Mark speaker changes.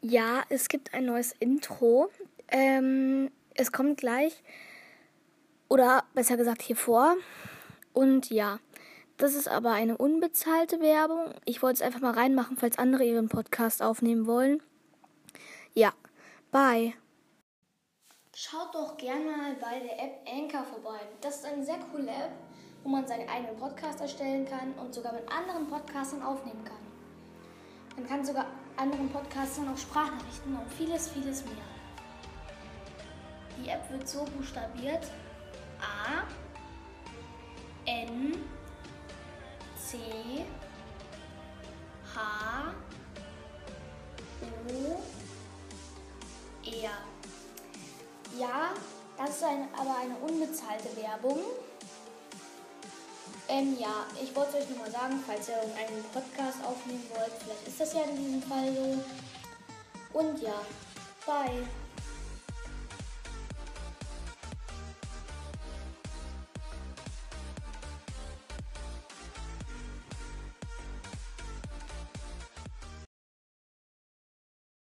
Speaker 1: Ja, es gibt ein neues Intro. Ähm, es kommt gleich. Oder besser gesagt hier vor. Und ja, das ist aber eine unbezahlte Werbung. Ich wollte es einfach mal reinmachen, falls andere ihren Podcast aufnehmen wollen. Ja, bye. Schaut doch gerne mal bei der App Anchor vorbei. Das ist eine sehr coole App, wo man seinen eigenen Podcast erstellen kann und sogar mit anderen Podcastern aufnehmen kann. Man kann sogar anderen Podcastern auch Sprachnachrichten und vieles, vieles mehr. Die App wird so buchstabiert: A, N, C, H, O, R. Ja, das ist ein, aber eine unbezahlte Werbung. Ähm, ja, ich wollte euch nur mal sagen, falls ihr einen Podcast aufnehmen wollt, vielleicht ist das ja in diesem Fall so. Und ja, bye.